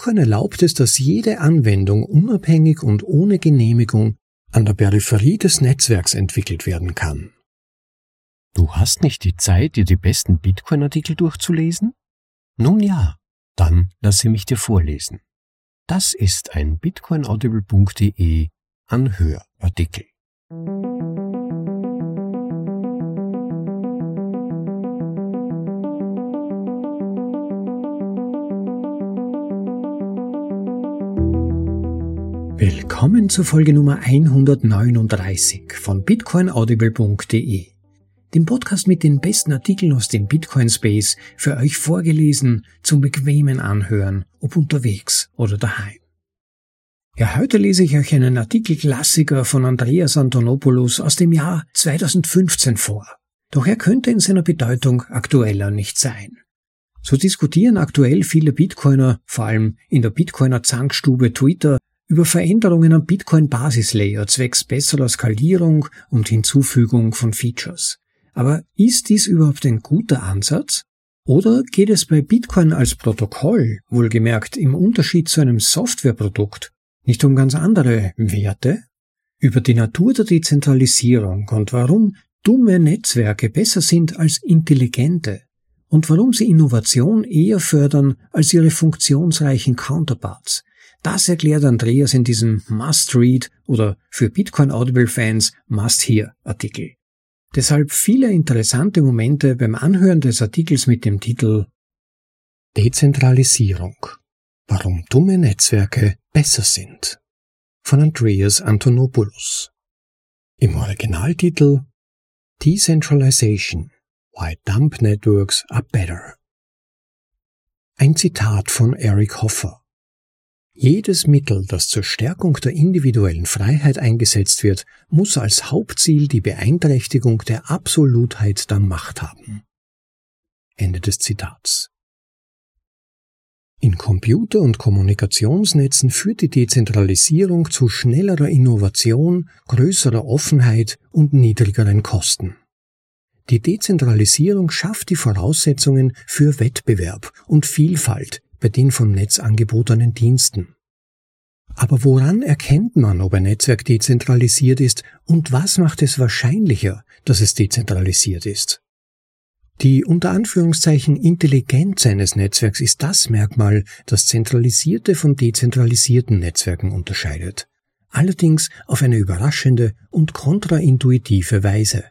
Bitcoin erlaubt es, dass jede Anwendung unabhängig und ohne Genehmigung an der Peripherie des Netzwerks entwickelt werden kann. Du hast nicht die Zeit, dir die besten Bitcoin-Artikel durchzulesen? Nun ja, dann lasse mich dir vorlesen. Das ist ein bitcoinaudible.de Anhörartikel. Willkommen zur Folge Nummer 139 von bitcoinaudible.de, dem Podcast mit den besten Artikeln aus dem Bitcoin Space für euch vorgelesen zum bequemen Anhören, ob unterwegs oder daheim. Ja, heute lese ich euch einen Artikelklassiker von Andreas Antonopoulos aus dem Jahr 2015 vor. Doch er könnte in seiner Bedeutung aktueller nicht sein. So diskutieren aktuell viele Bitcoiner, vor allem in der Bitcoiner Zankstube Twitter, über Veränderungen am Bitcoin-Basislayer zwecks besserer Skalierung und Hinzufügung von Features. Aber ist dies überhaupt ein guter Ansatz? Oder geht es bei Bitcoin als Protokoll, wohlgemerkt im Unterschied zu einem Softwareprodukt, nicht um ganz andere Werte? Über die Natur der Dezentralisierung und warum dumme Netzwerke besser sind als intelligente und warum sie Innovation eher fördern als ihre funktionsreichen Counterparts, das erklärt Andreas in diesem Must-Read oder für Bitcoin Audible Fans Must-Hear Artikel. Deshalb viele interessante Momente beim Anhören des Artikels mit dem Titel Dezentralisierung. Warum dumme Netzwerke besser sind. Von Andreas Antonopoulos. Im Originaltitel Decentralization. Why Dump Networks are Better. Ein Zitat von Eric Hoffer. Jedes Mittel, das zur Stärkung der individuellen Freiheit eingesetzt wird, muss als Hauptziel die Beeinträchtigung der Absolutheit der Macht haben. Ende des Zitats. In Computer- und Kommunikationsnetzen führt die Dezentralisierung zu schnellerer Innovation, größerer Offenheit und niedrigeren Kosten. Die Dezentralisierung schafft die Voraussetzungen für Wettbewerb und Vielfalt bei den vom Netz angebotenen Diensten. Aber woran erkennt man, ob ein Netzwerk dezentralisiert ist und was macht es wahrscheinlicher, dass es dezentralisiert ist? Die unter Anführungszeichen Intelligenz eines Netzwerks ist das Merkmal, das zentralisierte von dezentralisierten Netzwerken unterscheidet. Allerdings auf eine überraschende und kontraintuitive Weise.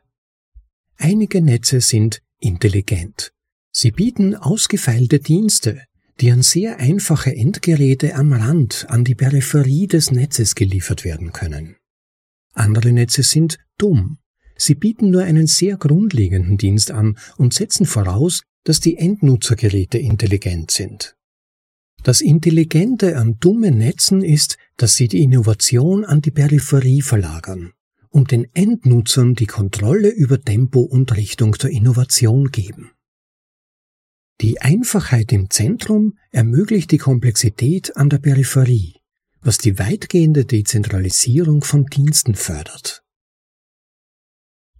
Einige Netze sind intelligent. Sie bieten ausgefeilte Dienste, die an sehr einfache Endgeräte am Rand an die Peripherie des Netzes geliefert werden können. Andere Netze sind dumm. Sie bieten nur einen sehr grundlegenden Dienst an und setzen voraus, dass die Endnutzergeräte intelligent sind. Das Intelligente an dummen Netzen ist, dass sie die Innovation an die Peripherie verlagern und den Endnutzern die Kontrolle über Tempo und Richtung der Innovation geben. Die Einfachheit im Zentrum ermöglicht die Komplexität an der Peripherie, was die weitgehende Dezentralisierung von Diensten fördert.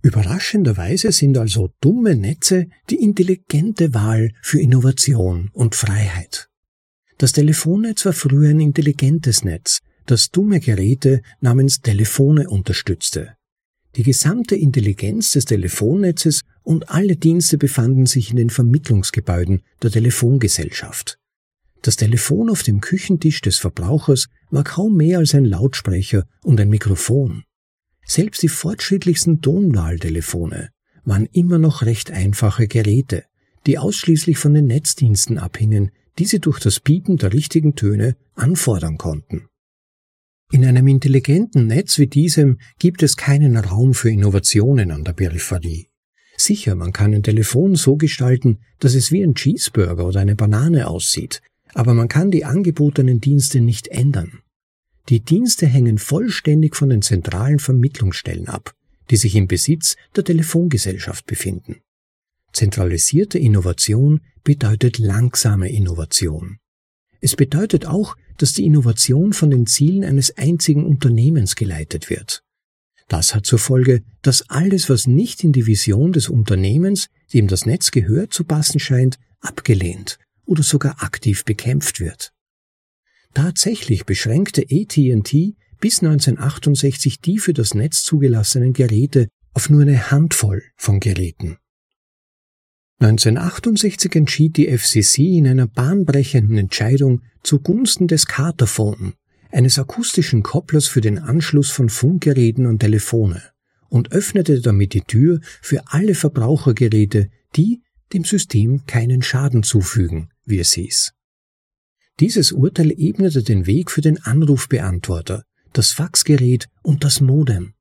Überraschenderweise sind also dumme Netze die intelligente Wahl für Innovation und Freiheit. Das Telefonnetz war früher ein intelligentes Netz, das dumme Geräte namens Telefone unterstützte. Die gesamte Intelligenz des Telefonnetzes und alle Dienste befanden sich in den Vermittlungsgebäuden der Telefongesellschaft. Das Telefon auf dem Küchentisch des Verbrauchers war kaum mehr als ein Lautsprecher und ein Mikrofon. Selbst die fortschrittlichsten Tonwahltelefone waren immer noch recht einfache Geräte, die ausschließlich von den Netzdiensten abhingen, die sie durch das Piepen der richtigen Töne anfordern konnten. In einem intelligenten Netz wie diesem gibt es keinen Raum für Innovationen an der Peripherie. Sicher, man kann ein Telefon so gestalten, dass es wie ein Cheeseburger oder eine Banane aussieht, aber man kann die angebotenen Dienste nicht ändern. Die Dienste hängen vollständig von den zentralen Vermittlungsstellen ab, die sich im Besitz der Telefongesellschaft befinden. Zentralisierte Innovation bedeutet langsame Innovation. Es bedeutet auch, dass die Innovation von den Zielen eines einzigen Unternehmens geleitet wird. Das hat zur Folge, dass alles, was nicht in die Vision des Unternehmens, dem das Netz gehört, zu passen scheint, abgelehnt oder sogar aktiv bekämpft wird. Tatsächlich beschränkte AT&T bis 1968 die für das Netz zugelassenen Geräte auf nur eine Handvoll von Geräten. 1968 entschied die FCC in einer bahnbrechenden Entscheidung zugunsten des Carterphone, eines akustischen Kopplers für den Anschluss von Funkgeräten und Telefone, und öffnete damit die Tür für alle Verbrauchergeräte, die dem System keinen Schaden zufügen, wie es hieß. Dieses Urteil ebnete den Weg für den Anrufbeantworter, das Faxgerät und das Modem.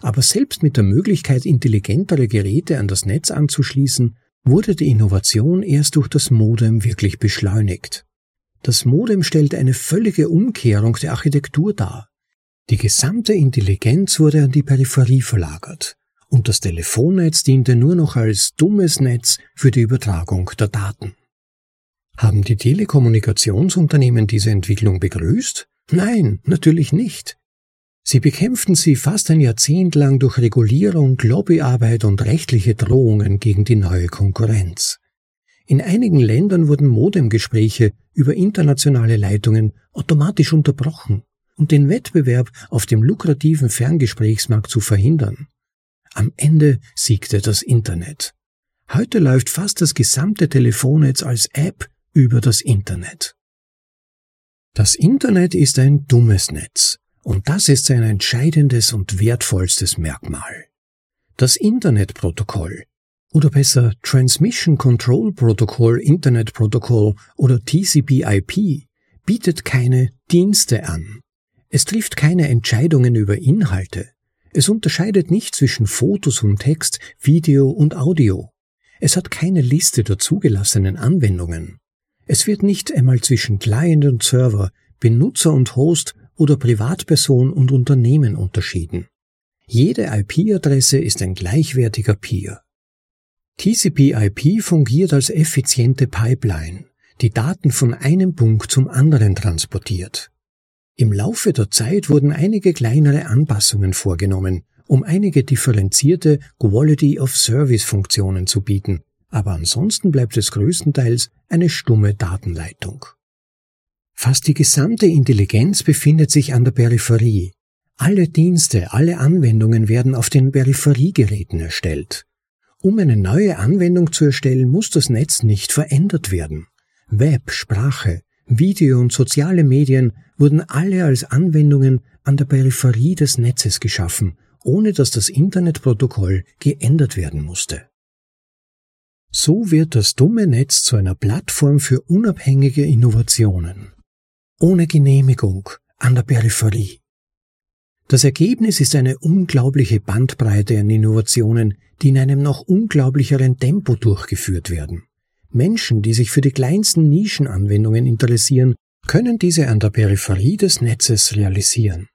Aber selbst mit der Möglichkeit, intelligentere Geräte an das Netz anzuschließen, wurde die Innovation erst durch das Modem wirklich beschleunigt. Das Modem stellte eine völlige Umkehrung der Architektur dar. Die gesamte Intelligenz wurde an die Peripherie verlagert und das Telefonnetz diente nur noch als dummes Netz für die Übertragung der Daten. Haben die Telekommunikationsunternehmen diese Entwicklung begrüßt? Nein, natürlich nicht. Sie bekämpften sie fast ein Jahrzehnt lang durch Regulierung, Lobbyarbeit und rechtliche Drohungen gegen die neue Konkurrenz. In einigen Ländern wurden Modemgespräche über internationale Leitungen automatisch unterbrochen, um den Wettbewerb auf dem lukrativen Ferngesprächsmarkt zu verhindern. Am Ende siegte das Internet. Heute läuft fast das gesamte Telefonnetz als App über das Internet. Das Internet ist ein dummes Netz, und das ist sein entscheidendes und wertvollstes Merkmal. Das Internetprotokoll, oder besser Transmission Control Protocol Internet Protocol oder TCP/IP, bietet keine Dienste an. Es trifft keine Entscheidungen über Inhalte. Es unterscheidet nicht zwischen Fotos und Text, Video und Audio. Es hat keine Liste der zugelassenen Anwendungen. Es wird nicht einmal zwischen Client und Server, Benutzer und Host oder Privatperson und Unternehmen unterschieden. Jede IP-Adresse ist ein gleichwertiger Peer. TCP/IP fungiert als effiziente Pipeline, die Daten von einem Punkt zum anderen transportiert. Im Laufe der Zeit wurden einige kleinere Anpassungen vorgenommen, um einige differenzierte Quality of Service Funktionen zu bieten, aber ansonsten bleibt es größtenteils eine stumme Datenleitung. Fast die gesamte Intelligenz befindet sich an der Peripherie. Alle Dienste, alle Anwendungen werden auf den Peripheriegeräten erstellt. Um eine neue Anwendung zu erstellen, muss das Netz nicht verändert werden. Web, Sprache, Video und soziale Medien wurden alle als Anwendungen an der Peripherie des Netzes geschaffen, ohne dass das Internetprotokoll geändert werden musste. So wird das dumme Netz zu einer Plattform für unabhängige Innovationen ohne Genehmigung an der Peripherie. Das Ergebnis ist eine unglaubliche Bandbreite an Innovationen, die in einem noch unglaublicheren Tempo durchgeführt werden. Menschen, die sich für die kleinsten Nischenanwendungen interessieren, können diese an der Peripherie des Netzes realisieren.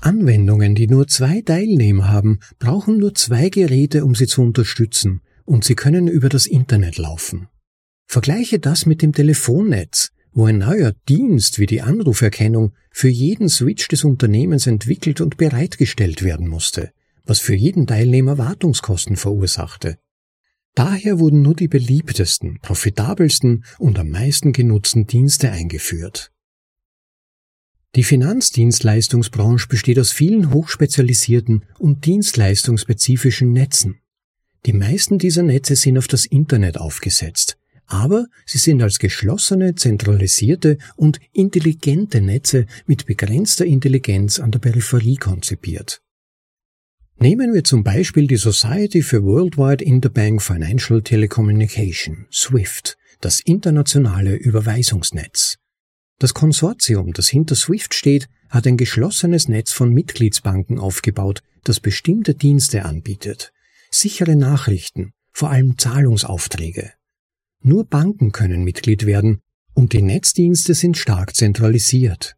Anwendungen, die nur zwei Teilnehmer haben, brauchen nur zwei Geräte, um sie zu unterstützen, und sie können über das Internet laufen. Vergleiche das mit dem Telefonnetz, wo ein neuer Dienst wie die Anruferkennung für jeden Switch des Unternehmens entwickelt und bereitgestellt werden musste, was für jeden Teilnehmer Wartungskosten verursachte. Daher wurden nur die beliebtesten, profitabelsten und am meisten genutzten Dienste eingeführt. Die Finanzdienstleistungsbranche besteht aus vielen hochspezialisierten und dienstleistungsspezifischen Netzen. Die meisten dieser Netze sind auf das Internet aufgesetzt, aber sie sind als geschlossene, zentralisierte und intelligente Netze mit begrenzter Intelligenz an der Peripherie konzipiert. Nehmen wir zum Beispiel die Society for Worldwide Interbank Financial Telecommunication, SWIFT, das internationale Überweisungsnetz. Das Konsortium, das hinter SWIFT steht, hat ein geschlossenes Netz von Mitgliedsbanken aufgebaut, das bestimmte Dienste anbietet. Sichere Nachrichten, vor allem Zahlungsaufträge. Nur Banken können Mitglied werden und die Netzdienste sind stark zentralisiert.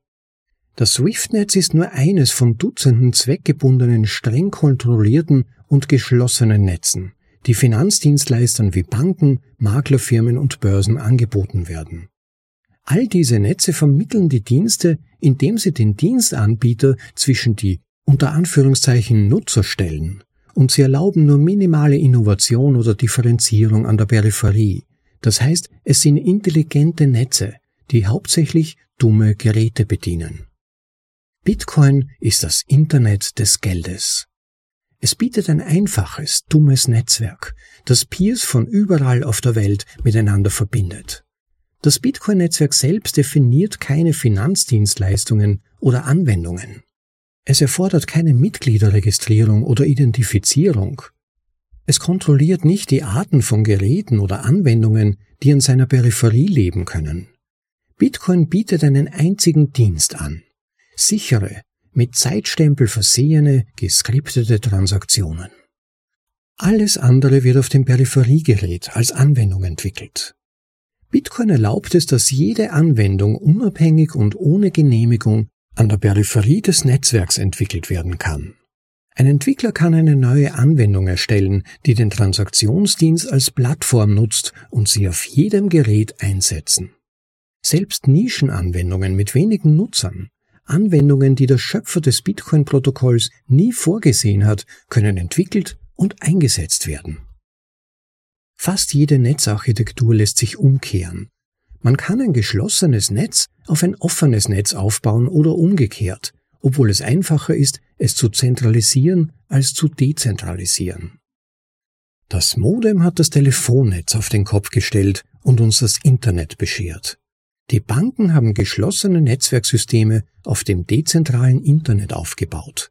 Das SWIFT-Netz ist nur eines von Dutzenden zweckgebundenen, streng kontrollierten und geschlossenen Netzen, die Finanzdienstleistern wie Banken, Maklerfirmen und Börsen angeboten werden. All diese Netze vermitteln die Dienste, indem sie den Dienstanbieter zwischen die unter Anführungszeichen Nutzer stellen, und sie erlauben nur minimale Innovation oder Differenzierung an der Peripherie, das heißt, es sind intelligente Netze, die hauptsächlich dumme Geräte bedienen. Bitcoin ist das Internet des Geldes. Es bietet ein einfaches, dummes Netzwerk, das Peers von überall auf der Welt miteinander verbindet. Das Bitcoin-Netzwerk selbst definiert keine Finanzdienstleistungen oder Anwendungen. Es erfordert keine Mitgliederregistrierung oder Identifizierung. Es kontrolliert nicht die Arten von Geräten oder Anwendungen, die an seiner Peripherie leben können. Bitcoin bietet einen einzigen Dienst an. Sichere, mit Zeitstempel versehene, geskriptete Transaktionen. Alles andere wird auf dem Peripheriegerät als Anwendung entwickelt. Bitcoin erlaubt es, dass jede Anwendung unabhängig und ohne Genehmigung an der Peripherie des Netzwerks entwickelt werden kann. Ein Entwickler kann eine neue Anwendung erstellen, die den Transaktionsdienst als Plattform nutzt und sie auf jedem Gerät einsetzen. Selbst Nischenanwendungen mit wenigen Nutzern, Anwendungen, die der Schöpfer des Bitcoin-Protokolls nie vorgesehen hat, können entwickelt und eingesetzt werden. Fast jede Netzarchitektur lässt sich umkehren. Man kann ein geschlossenes Netz auf ein offenes Netz aufbauen oder umgekehrt, obwohl es einfacher ist, es zu zentralisieren als zu dezentralisieren. Das Modem hat das Telefonnetz auf den Kopf gestellt und uns das Internet beschert. Die Banken haben geschlossene Netzwerksysteme auf dem dezentralen Internet aufgebaut.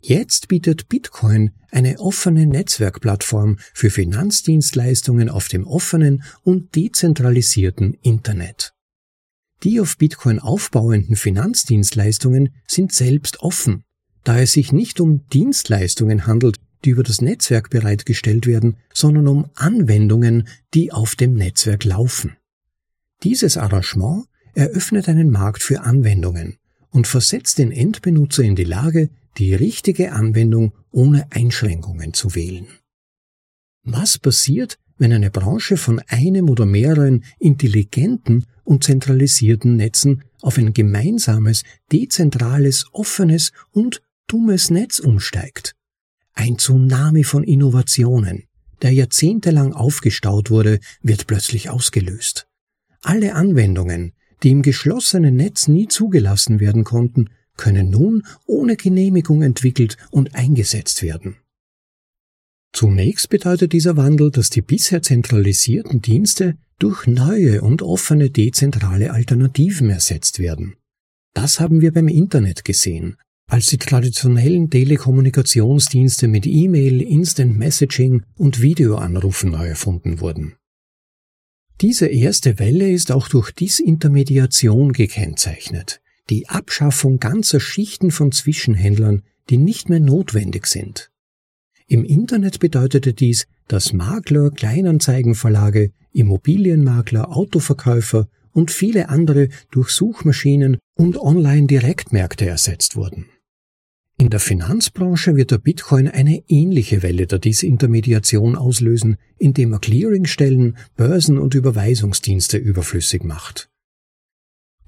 Jetzt bietet Bitcoin eine offene Netzwerkplattform für Finanzdienstleistungen auf dem offenen und dezentralisierten Internet. Die auf Bitcoin aufbauenden Finanzdienstleistungen sind selbst offen, da es sich nicht um Dienstleistungen handelt, die über das Netzwerk bereitgestellt werden, sondern um Anwendungen, die auf dem Netzwerk laufen. Dieses Arrangement eröffnet einen Markt für Anwendungen und versetzt den Endbenutzer in die Lage, die richtige Anwendung ohne Einschränkungen zu wählen. Was passiert, wenn eine Branche von einem oder mehreren intelligenten und zentralisierten Netzen auf ein gemeinsames, dezentrales, offenes und dummes Netz umsteigt? Ein Tsunami von Innovationen, der jahrzehntelang aufgestaut wurde, wird plötzlich ausgelöst. Alle Anwendungen, die im geschlossenen Netz nie zugelassen werden konnten, können nun ohne Genehmigung entwickelt und eingesetzt werden. Zunächst bedeutet dieser Wandel, dass die bisher zentralisierten Dienste durch neue und offene dezentrale Alternativen ersetzt werden. Das haben wir beim Internet gesehen, als die traditionellen Telekommunikationsdienste mit E-Mail, Instant Messaging und Videoanrufen neu erfunden wurden. Diese erste Welle ist auch durch Disintermediation gekennzeichnet, die Abschaffung ganzer Schichten von Zwischenhändlern, die nicht mehr notwendig sind. Im Internet bedeutete dies, dass Makler, Kleinanzeigenverlage, Immobilienmakler, Autoverkäufer und viele andere durch Suchmaschinen und Online-Direktmärkte ersetzt wurden. In der Finanzbranche wird der Bitcoin eine ähnliche Welle der Disintermediation auslösen, indem er Clearingstellen, Börsen und Überweisungsdienste überflüssig macht.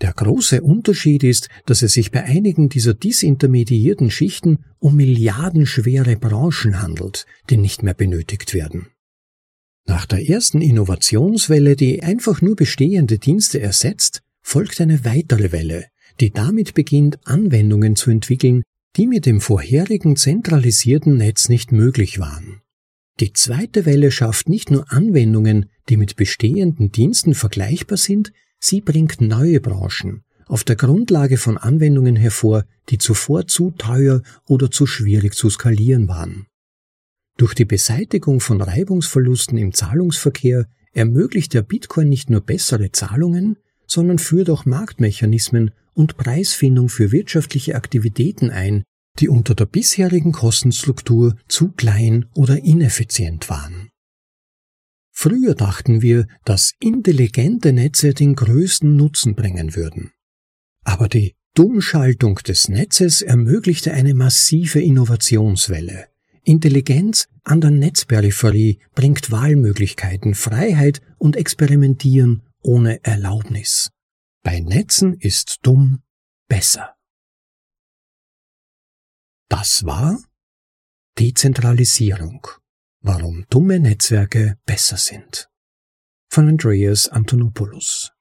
Der große Unterschied ist, dass es sich bei einigen dieser disintermediierten Schichten um milliardenschwere Branchen handelt, die nicht mehr benötigt werden. Nach der ersten Innovationswelle, die einfach nur bestehende Dienste ersetzt, folgt eine weitere Welle, die damit beginnt, Anwendungen zu entwickeln, die mit dem vorherigen zentralisierten Netz nicht möglich waren. Die zweite Welle schafft nicht nur Anwendungen, die mit bestehenden Diensten vergleichbar sind, Sie bringt neue Branchen auf der Grundlage von Anwendungen hervor, die zuvor zu teuer oder zu schwierig zu skalieren waren. Durch die Beseitigung von Reibungsverlusten im Zahlungsverkehr ermöglicht der Bitcoin nicht nur bessere Zahlungen, sondern führt auch Marktmechanismen und Preisfindung für wirtschaftliche Aktivitäten ein, die unter der bisherigen Kostenstruktur zu klein oder ineffizient waren. Früher dachten wir, dass intelligente Netze den größten Nutzen bringen würden. Aber die Dummschaltung des Netzes ermöglichte eine massive Innovationswelle. Intelligenz an der Netzperipherie bringt Wahlmöglichkeiten, Freiheit und Experimentieren ohne Erlaubnis. Bei Netzen ist dumm besser. Das war Dezentralisierung. Warum dumme Netzwerke besser sind. Von Andreas Antonopoulos.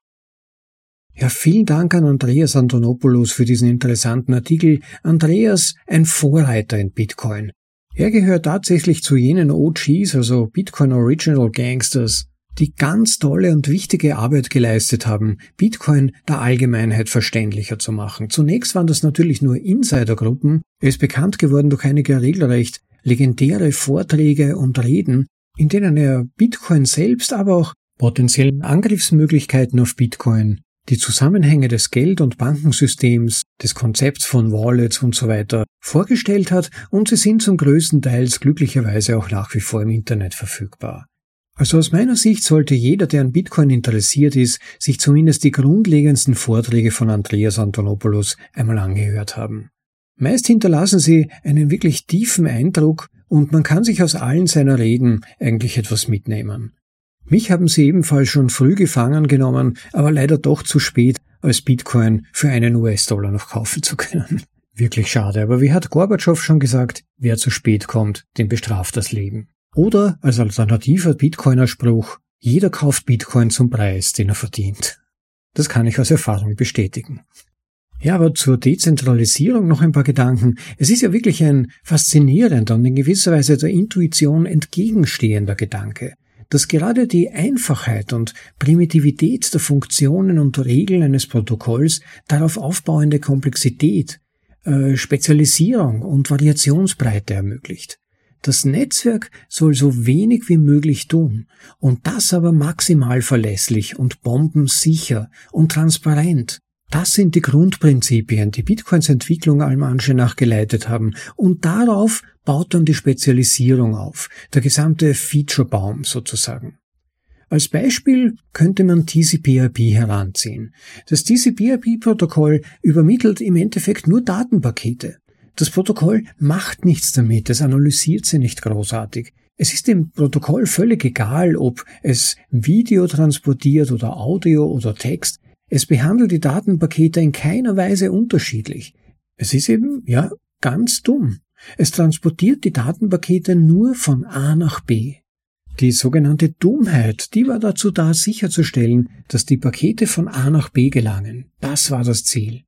Ja, vielen Dank an Andreas Antonopoulos für diesen interessanten Artikel. Andreas, ein Vorreiter in Bitcoin. Er gehört tatsächlich zu jenen OGs, also Bitcoin Original Gangsters, die ganz tolle und wichtige Arbeit geleistet haben, Bitcoin der Allgemeinheit verständlicher zu machen. Zunächst waren das natürlich nur Insidergruppen. Er ist bekannt geworden durch einige regelrecht legendäre Vorträge und Reden, in denen er Bitcoin selbst, aber auch potenziellen Angriffsmöglichkeiten auf Bitcoin die Zusammenhänge des Geld- und Bankensystems, des Konzepts von Wallets und so weiter vorgestellt hat und sie sind zum größten Teils glücklicherweise auch nach wie vor im Internet verfügbar. Also aus meiner Sicht sollte jeder, der an Bitcoin interessiert ist, sich zumindest die grundlegendsten Vorträge von Andreas Antonopoulos einmal angehört haben. Meist hinterlassen sie einen wirklich tiefen Eindruck und man kann sich aus allen seiner Reden eigentlich etwas mitnehmen. Mich haben sie ebenfalls schon früh gefangen genommen, aber leider doch zu spät, als Bitcoin für einen US-Dollar noch kaufen zu können. Wirklich schade, aber wie hat Gorbatschow schon gesagt, wer zu spät kommt, den bestraft das Leben. Oder als alternativer Bitcoiner Spruch, jeder kauft Bitcoin zum Preis, den er verdient. Das kann ich aus Erfahrung bestätigen. Ja, aber zur Dezentralisierung noch ein paar Gedanken. Es ist ja wirklich ein faszinierender und in gewisser Weise der Intuition entgegenstehender Gedanke dass gerade die Einfachheit und Primitivität der Funktionen und Regeln eines Protokolls darauf aufbauende Komplexität, äh, Spezialisierung und Variationsbreite ermöglicht. Das Netzwerk soll so wenig wie möglich tun, und das aber maximal verlässlich und bombensicher und transparent, das sind die Grundprinzipien, die Bitcoins Entwicklung allem Anschein nach geleitet haben. Und darauf baut dann die Spezialisierung auf, der gesamte Featurebaum sozusagen. Als Beispiel könnte man TCP/IP heranziehen. Das TCP/IP-Protokoll übermittelt im Endeffekt nur Datenpakete. Das Protokoll macht nichts damit, es analysiert sie nicht großartig. Es ist dem Protokoll völlig egal, ob es Video transportiert oder Audio oder Text. Es behandelt die Datenpakete in keiner Weise unterschiedlich. Es ist eben, ja, ganz dumm. Es transportiert die Datenpakete nur von A nach B. Die sogenannte Dummheit, die war dazu da, sicherzustellen, dass die Pakete von A nach B gelangen. Das war das Ziel.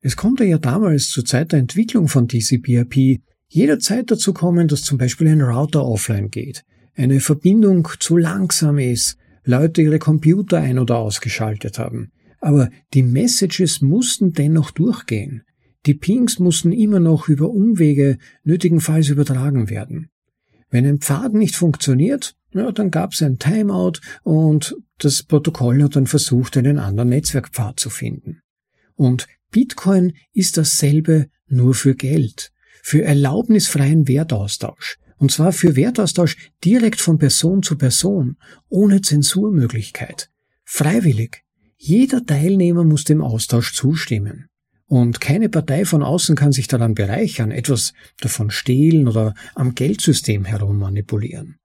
Es konnte ja damals zur Zeit der Entwicklung von TCP/IP jederzeit dazu kommen, dass zum Beispiel ein Router offline geht, eine Verbindung zu langsam ist, Leute ihre Computer ein- oder ausgeschaltet haben. Aber die Messages mussten dennoch durchgehen. Die Pings mussten immer noch über Umwege nötigenfalls übertragen werden. Wenn ein Pfad nicht funktioniert, ja, dann gab es ein Timeout und das Protokoll hat dann versucht, einen anderen Netzwerkpfad zu finden. Und Bitcoin ist dasselbe nur für Geld, für erlaubnisfreien Wertaustausch. Und zwar für Wertaustausch direkt von Person zu Person, ohne Zensurmöglichkeit. Freiwillig, jeder Teilnehmer muss dem Austausch zustimmen. Und keine Partei von außen kann sich daran bereichern, etwas davon stehlen oder am Geldsystem herum manipulieren.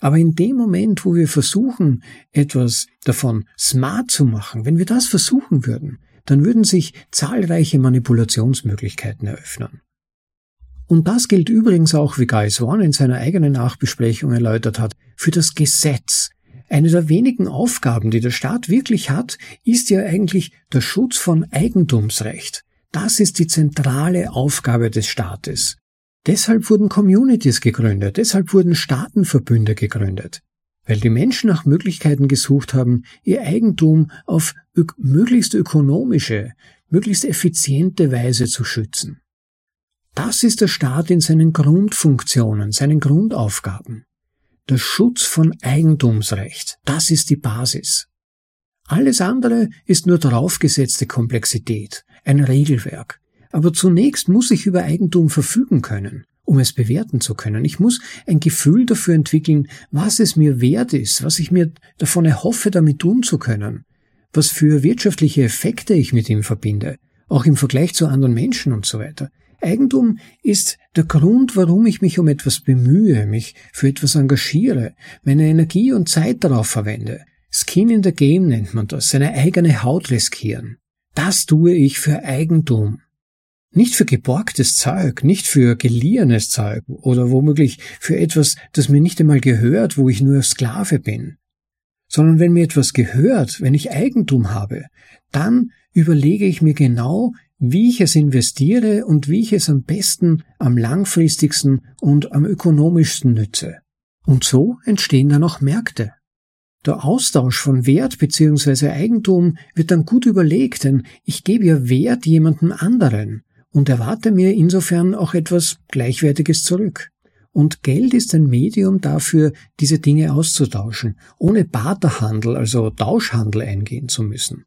Aber in dem Moment, wo wir versuchen, etwas davon smart zu machen, wenn wir das versuchen würden, dann würden sich zahlreiche Manipulationsmöglichkeiten eröffnen. Und das gilt übrigens auch, wie Guy Swan in seiner eigenen Nachbesprechung erläutert hat, für das Gesetz, eine der wenigen Aufgaben, die der Staat wirklich hat, ist ja eigentlich der Schutz von Eigentumsrecht. Das ist die zentrale Aufgabe des Staates. Deshalb wurden Communities gegründet, deshalb wurden Staatenverbünde gegründet, weil die Menschen nach Möglichkeiten gesucht haben, ihr Eigentum auf ök möglichst ökonomische, möglichst effiziente Weise zu schützen. Das ist der Staat in seinen Grundfunktionen, seinen Grundaufgaben. Der Schutz von Eigentumsrecht, das ist die Basis. Alles andere ist nur daraufgesetzte Komplexität, ein Regelwerk. Aber zunächst muss ich über Eigentum verfügen können, um es bewerten zu können. Ich muss ein Gefühl dafür entwickeln, was es mir wert ist, was ich mir davon erhoffe, damit tun zu können, was für wirtschaftliche Effekte ich mit ihm verbinde, auch im Vergleich zu anderen Menschen und so weiter. Eigentum ist der Grund, warum ich mich um etwas bemühe, mich für etwas engagiere, meine Energie und Zeit darauf verwende. Skin in the Game nennt man das, seine eigene Haut riskieren. Das tue ich für Eigentum. Nicht für geborgtes Zeug, nicht für geliehenes Zeug oder womöglich für etwas, das mir nicht einmal gehört, wo ich nur Sklave bin, sondern wenn mir etwas gehört, wenn ich Eigentum habe, dann überlege ich mir genau, wie ich es investiere und wie ich es am besten, am langfristigsten und am ökonomischsten nütze. Und so entstehen dann auch Märkte. Der Austausch von Wert bzw. Eigentum wird dann gut überlegt, denn ich gebe ja Wert jemandem anderen und erwarte mir insofern auch etwas Gleichwertiges zurück. Und Geld ist ein Medium dafür, diese Dinge auszutauschen, ohne Barterhandel, also Tauschhandel eingehen zu müssen.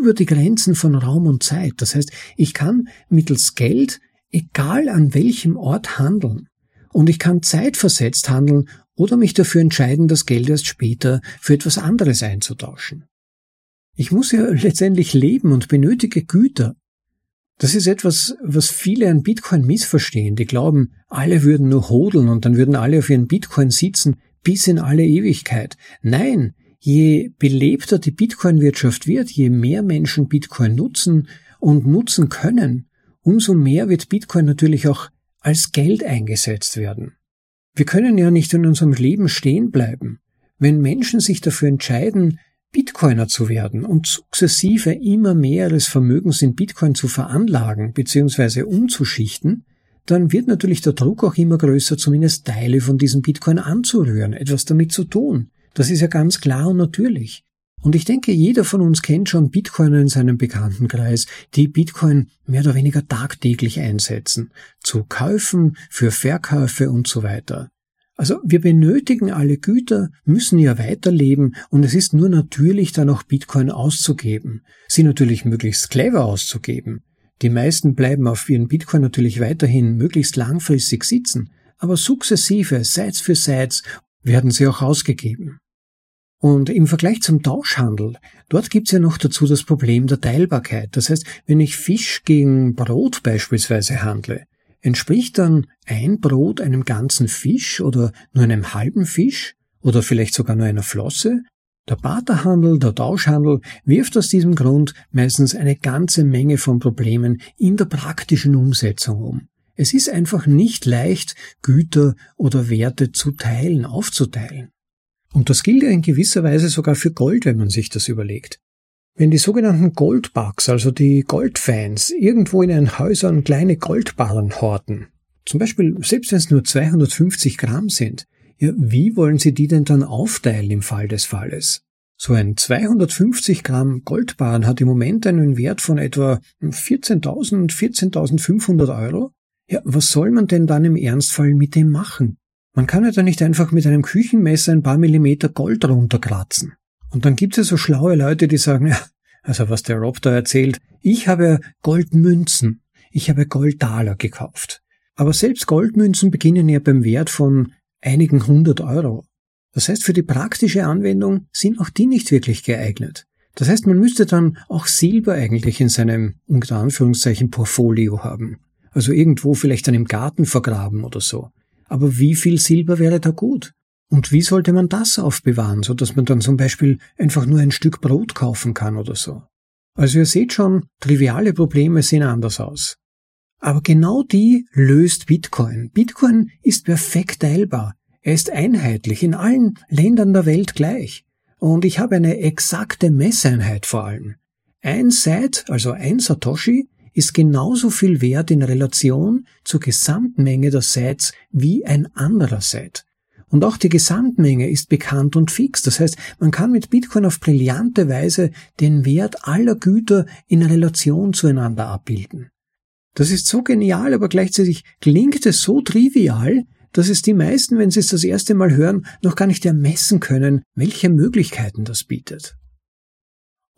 Über die Grenzen von Raum und Zeit. Das heißt, ich kann mittels Geld, egal an welchem Ort handeln. Und ich kann zeitversetzt handeln oder mich dafür entscheiden, das Geld erst später für etwas anderes einzutauschen. Ich muss ja letztendlich leben und benötige Güter, das ist etwas, was viele an Bitcoin missverstehen. Die glauben, alle würden nur hodeln und dann würden alle auf ihren Bitcoin sitzen bis in alle Ewigkeit. Nein, je belebter die Bitcoin-Wirtschaft wird, je mehr Menschen Bitcoin nutzen und nutzen können, umso mehr wird Bitcoin natürlich auch als Geld eingesetzt werden. Wir können ja nicht in unserem Leben stehen bleiben. Wenn Menschen sich dafür entscheiden, Bitcoiner zu werden und sukzessive immer mehr ihres Vermögens in Bitcoin zu veranlagen bzw. umzuschichten, dann wird natürlich der Druck auch immer größer, zumindest Teile von diesem Bitcoin anzurühren, etwas damit zu tun. Das ist ja ganz klar und natürlich. Und ich denke, jeder von uns kennt schon Bitcoiner in seinem Bekanntenkreis, die Bitcoin mehr oder weniger tagtäglich einsetzen, zu Käufen, für Verkäufe und so weiter. Also wir benötigen alle Güter, müssen ja weiterleben und es ist nur natürlich, dann auch Bitcoin auszugeben. Sie natürlich möglichst clever auszugeben. Die meisten bleiben auf ihren Bitcoin natürlich weiterhin möglichst langfristig sitzen, aber sukzessive, Seits für Seits, werden sie auch ausgegeben. Und im Vergleich zum Tauschhandel, dort gibt's ja noch dazu das Problem der Teilbarkeit. Das heißt, wenn ich Fisch gegen Brot beispielsweise handle, Entspricht dann ein Brot einem ganzen Fisch oder nur einem halben Fisch oder vielleicht sogar nur einer Flosse? Der Barterhandel, der Tauschhandel wirft aus diesem Grund meistens eine ganze Menge von Problemen in der praktischen Umsetzung um. Es ist einfach nicht leicht, Güter oder Werte zu teilen, aufzuteilen. Und das gilt ja in gewisser Weise sogar für Gold, wenn man sich das überlegt. Wenn die sogenannten Goldbugs, also die Goldfans, irgendwo in den Häusern kleine Goldbarren horten, zum Beispiel selbst wenn es nur 250 Gramm sind, ja, wie wollen sie die denn dann aufteilen im Fall des Falles? So ein 250 Gramm Goldbarren hat im Moment einen Wert von etwa 14.000, 14.500 Euro. Ja, was soll man denn dann im Ernstfall mit dem machen? Man kann ja da nicht einfach mit einem Küchenmesser ein paar Millimeter Gold runterkratzen. Und dann gibt es ja so schlaue Leute, die sagen, ja, also was der Rob da erzählt, ich habe Goldmünzen, ich habe Goldtaler gekauft. Aber selbst Goldmünzen beginnen ja beim Wert von einigen hundert Euro. Das heißt, für die praktische Anwendung sind auch die nicht wirklich geeignet. Das heißt, man müsste dann auch Silber eigentlich in seinem, unter Anführungszeichen, Portfolio haben. Also irgendwo vielleicht dann im Garten vergraben oder so. Aber wie viel Silber wäre da gut? Und wie sollte man das aufbewahren, so dass man dann zum Beispiel einfach nur ein Stück Brot kaufen kann oder so? Also ihr seht schon, triviale Probleme sehen anders aus. Aber genau die löst Bitcoin. Bitcoin ist perfekt teilbar. Er ist einheitlich in allen Ländern der Welt gleich. Und ich habe eine exakte Messeinheit vor allem. Ein Set, also ein Satoshi, ist genauso viel wert in Relation zur Gesamtmenge der Sets wie ein anderer Set. Und auch die Gesamtmenge ist bekannt und fix. Das heißt, man kann mit Bitcoin auf brillante Weise den Wert aller Güter in Relation zueinander abbilden. Das ist so genial, aber gleichzeitig klingt es so trivial, dass es die meisten, wenn sie es das erste Mal hören, noch gar nicht ermessen können, welche Möglichkeiten das bietet.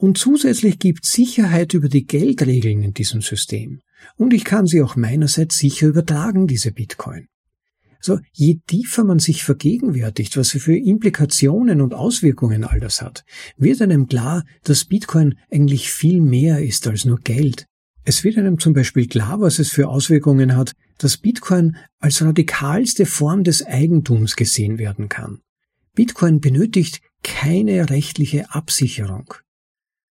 Und zusätzlich gibt Sicherheit über die Geldregeln in diesem System. Und ich kann sie auch meinerseits sicher übertragen, diese Bitcoin. So, je tiefer man sich vergegenwärtigt, was für Implikationen und Auswirkungen all das hat, wird einem klar, dass Bitcoin eigentlich viel mehr ist als nur Geld. Es wird einem zum Beispiel klar, was es für Auswirkungen hat, dass Bitcoin als radikalste Form des Eigentums gesehen werden kann. Bitcoin benötigt keine rechtliche Absicherung.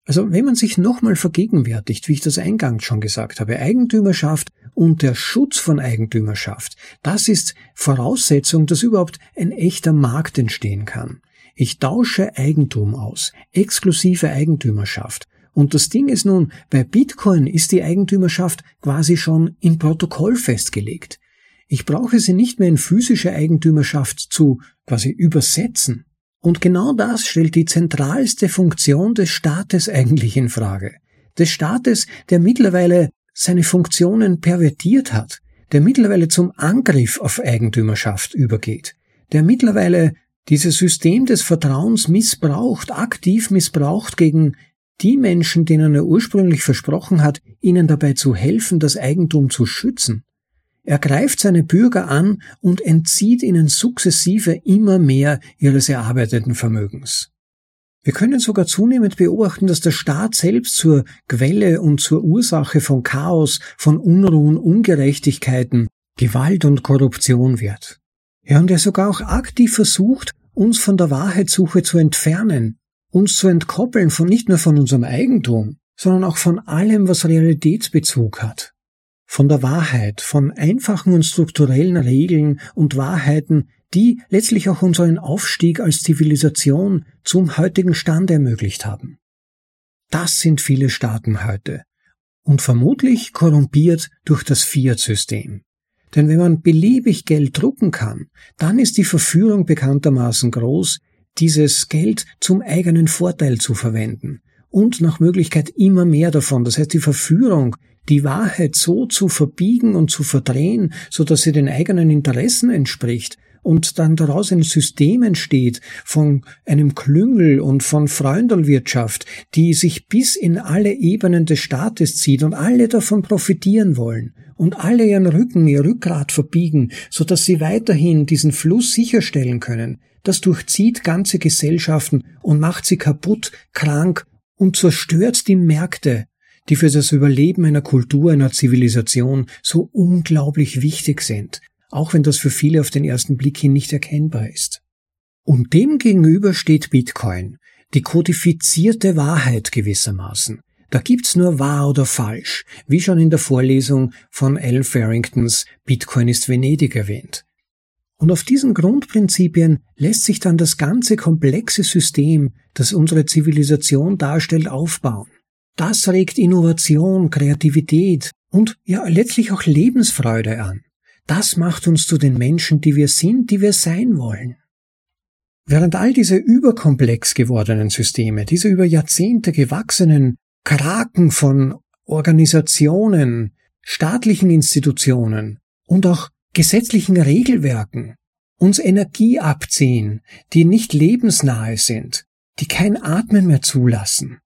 Also wenn man sich nochmal vergegenwärtigt, wie ich das eingangs schon gesagt habe, Eigentümerschaft und der Schutz von Eigentümerschaft, das ist Voraussetzung, dass überhaupt ein echter Markt entstehen kann. Ich tausche Eigentum aus, exklusive Eigentümerschaft. Und das Ding ist nun, bei Bitcoin ist die Eigentümerschaft quasi schon im Protokoll festgelegt. Ich brauche sie nicht mehr in physische Eigentümerschaft zu quasi übersetzen. Und genau das stellt die zentralste Funktion des Staates eigentlich in Frage. Des Staates, der mittlerweile seine Funktionen pervertiert hat, der mittlerweile zum Angriff auf Eigentümerschaft übergeht, der mittlerweile dieses System des Vertrauens missbraucht, aktiv missbraucht gegen die Menschen, denen er ursprünglich versprochen hat, ihnen dabei zu helfen, das Eigentum zu schützen. Er greift seine Bürger an und entzieht ihnen sukzessive immer mehr ihres erarbeiteten Vermögens. Wir können sogar zunehmend beobachten, dass der Staat selbst zur Quelle und zur Ursache von Chaos, von Unruhen, Ungerechtigkeiten, Gewalt und Korruption wird. Ja, und er sogar auch aktiv versucht, uns von der Wahrheitssuche zu entfernen, uns zu entkoppeln von nicht nur von unserem Eigentum, sondern auch von allem, was Realitätsbezug hat von der Wahrheit, von einfachen und strukturellen Regeln und Wahrheiten, die letztlich auch unseren Aufstieg als Zivilisation zum heutigen Stand ermöglicht haben. Das sind viele Staaten heute und vermutlich korrumpiert durch das Fiat-System. Denn wenn man beliebig Geld drucken kann, dann ist die Verführung bekanntermaßen groß, dieses Geld zum eigenen Vorteil zu verwenden und nach Möglichkeit immer mehr davon. Das heißt, die Verführung die Wahrheit so zu verbiegen und zu verdrehen, so dass sie den eigenen Interessen entspricht und dann daraus ein System entsteht von einem Klüngel und von Freundelwirtschaft, die sich bis in alle Ebenen des Staates zieht und alle davon profitieren wollen und alle ihren Rücken, ihr Rückgrat verbiegen, so dass sie weiterhin diesen Fluss sicherstellen können. Das durchzieht ganze Gesellschaften und macht sie kaputt, krank und zerstört die Märkte die für das Überleben einer Kultur, einer Zivilisation so unglaublich wichtig sind, auch wenn das für viele auf den ersten Blick hin nicht erkennbar ist. Und dem gegenüber steht Bitcoin, die kodifizierte Wahrheit gewissermaßen. Da gibt's nur wahr oder falsch, wie schon in der Vorlesung von Al Farringtons Bitcoin ist Venedig erwähnt. Und auf diesen Grundprinzipien lässt sich dann das ganze komplexe System, das unsere Zivilisation darstellt, aufbauen. Das regt Innovation, Kreativität und ja letztlich auch Lebensfreude an. Das macht uns zu den Menschen, die wir sind, die wir sein wollen. Während all diese überkomplex gewordenen Systeme, diese über Jahrzehnte gewachsenen Kraken von Organisationen, staatlichen Institutionen und auch gesetzlichen Regelwerken uns Energie abziehen, die nicht lebensnahe sind, die kein Atmen mehr zulassen,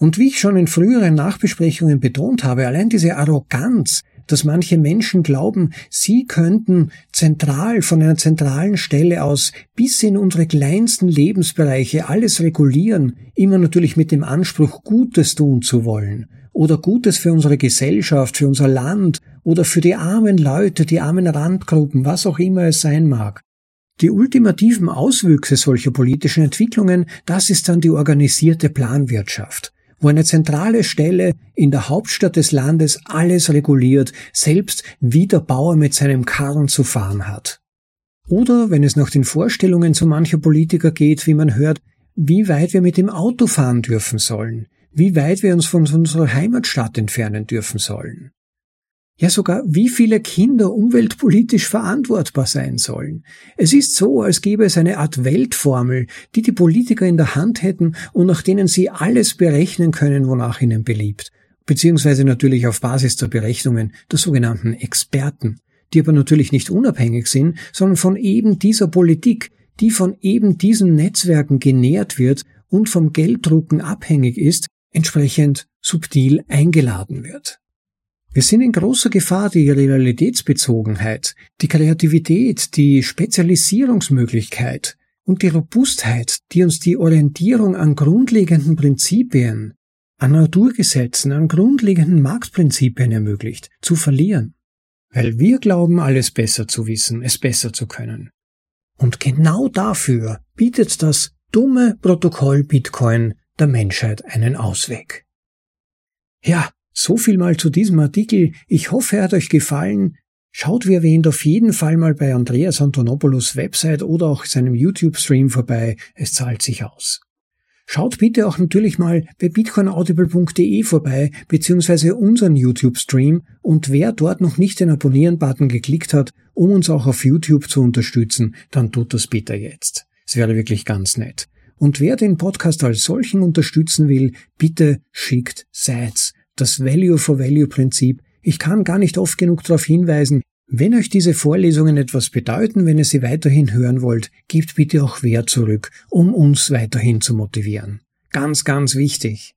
und wie ich schon in früheren Nachbesprechungen betont habe, allein diese Arroganz, dass manche Menschen glauben, sie könnten zentral von einer zentralen Stelle aus bis in unsere kleinsten Lebensbereiche alles regulieren, immer natürlich mit dem Anspruch, Gutes tun zu wollen oder Gutes für unsere Gesellschaft, für unser Land oder für die armen Leute, die armen Randgruppen, was auch immer es sein mag. Die ultimativen Auswüchse solcher politischen Entwicklungen, das ist dann die organisierte Planwirtschaft wo eine zentrale Stelle in der Hauptstadt des Landes alles reguliert, selbst wie der Bauer mit seinem Karren zu fahren hat. Oder, wenn es nach den Vorstellungen zu mancher Politiker geht, wie man hört, wie weit wir mit dem Auto fahren dürfen sollen, wie weit wir uns von unserer Heimatstadt entfernen dürfen sollen ja sogar wie viele Kinder umweltpolitisch verantwortbar sein sollen. Es ist so, als gäbe es eine Art Weltformel, die die Politiker in der Hand hätten und nach denen sie alles berechnen können, wonach ihnen beliebt, beziehungsweise natürlich auf Basis der Berechnungen der sogenannten Experten, die aber natürlich nicht unabhängig sind, sondern von eben dieser Politik, die von eben diesen Netzwerken genährt wird und vom Gelddrucken abhängig ist, entsprechend subtil eingeladen wird. Wir sind in großer Gefahr, die Realitätsbezogenheit, die Kreativität, die Spezialisierungsmöglichkeit und die Robustheit, die uns die Orientierung an grundlegenden Prinzipien, an Naturgesetzen, an grundlegenden Marktprinzipien ermöglicht, zu verlieren. Weil wir glauben, alles besser zu wissen, es besser zu können. Und genau dafür bietet das dumme Protokoll Bitcoin der Menschheit einen Ausweg. Ja, so viel mal zu diesem Artikel. Ich hoffe, er hat euch gefallen. Schaut wie erwähnt auf jeden Fall mal bei Andreas Antonopoulos Website oder auch seinem YouTube-Stream vorbei. Es zahlt sich aus. Schaut bitte auch natürlich mal bei bitcoinaudible.de vorbei, beziehungsweise unseren YouTube-Stream und wer dort noch nicht den Abonnieren-Button geklickt hat, um uns auch auf YouTube zu unterstützen, dann tut das bitte jetzt. Es wäre wirklich ganz nett. Und wer den Podcast als solchen unterstützen will, bitte schickt Sites. Das Value for Value Prinzip. Ich kann gar nicht oft genug darauf hinweisen, wenn euch diese Vorlesungen etwas bedeuten, wenn ihr sie weiterhin hören wollt, gebt bitte auch Wert zurück, um uns weiterhin zu motivieren. Ganz, ganz wichtig.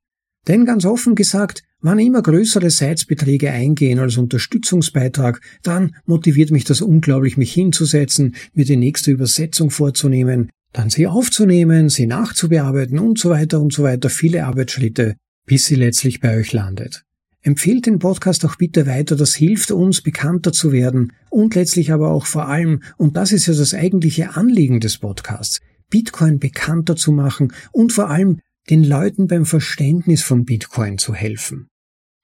Denn ganz offen gesagt, wann immer größere Seitsbeträge eingehen als Unterstützungsbeitrag, dann motiviert mich das unglaublich, mich hinzusetzen, mir die nächste Übersetzung vorzunehmen, dann sie aufzunehmen, sie nachzubearbeiten und so weiter und so weiter, viele Arbeitsschritte, bis sie letztlich bei euch landet. Empfehlt den Podcast auch bitte weiter, das hilft uns, bekannter zu werden und letztlich aber auch vor allem, und das ist ja das eigentliche Anliegen des Podcasts, Bitcoin bekannter zu machen und vor allem den Leuten beim Verständnis von Bitcoin zu helfen.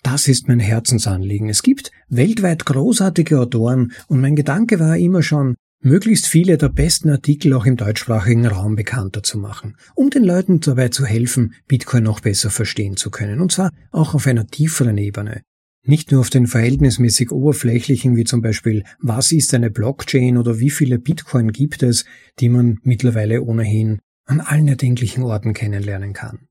Das ist mein Herzensanliegen. Es gibt weltweit großartige Autoren und mein Gedanke war immer schon, möglichst viele der besten Artikel auch im deutschsprachigen Raum bekannter zu machen, um den Leuten dabei zu helfen, Bitcoin noch besser verstehen zu können, und zwar auch auf einer tieferen Ebene. Nicht nur auf den verhältnismäßig oberflächlichen, wie zum Beispiel, was ist eine Blockchain oder wie viele Bitcoin gibt es, die man mittlerweile ohnehin an allen erdenklichen Orten kennenlernen kann.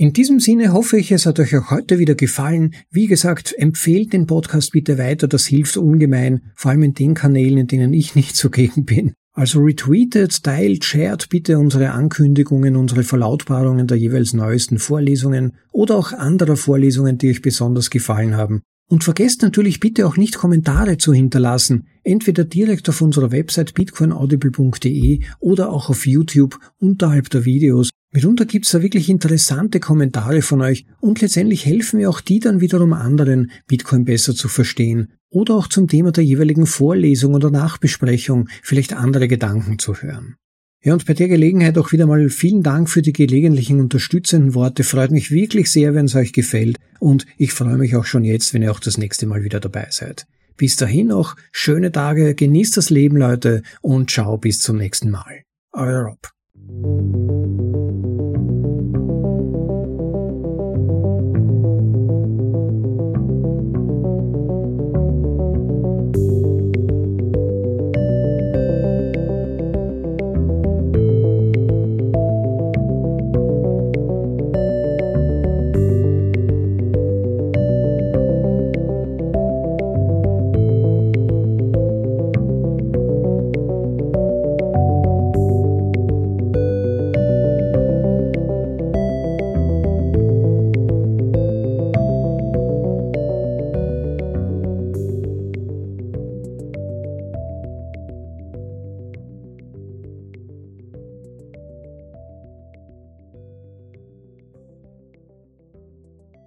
In diesem Sinne hoffe ich, es hat euch auch heute wieder gefallen. Wie gesagt, empfehlt den Podcast bitte weiter, das hilft ungemein, vor allem in den Kanälen, in denen ich nicht zugegen bin. Also retweetet, teilt, shared bitte unsere Ankündigungen, unsere Verlautbarungen der jeweils neuesten Vorlesungen oder auch anderer Vorlesungen, die euch besonders gefallen haben. Und vergesst natürlich bitte auch nicht Kommentare zu hinterlassen, entweder direkt auf unserer Website bitcoinaudible.de oder auch auf YouTube unterhalb der Videos Mitunter gibt's da wirklich interessante Kommentare von euch und letztendlich helfen mir auch die dann wiederum anderen, Bitcoin besser zu verstehen oder auch zum Thema der jeweiligen Vorlesung oder Nachbesprechung vielleicht andere Gedanken zu hören. Ja, und bei der Gelegenheit auch wieder mal vielen Dank für die gelegentlichen unterstützenden Worte. Freut mich wirklich sehr, wenn es euch gefällt. Und ich freue mich auch schon jetzt, wenn ihr auch das nächste Mal wieder dabei seid. Bis dahin noch schöne Tage, genießt das Leben, Leute, und ciao bis zum nächsten Mal. Euer Rob. Thank you.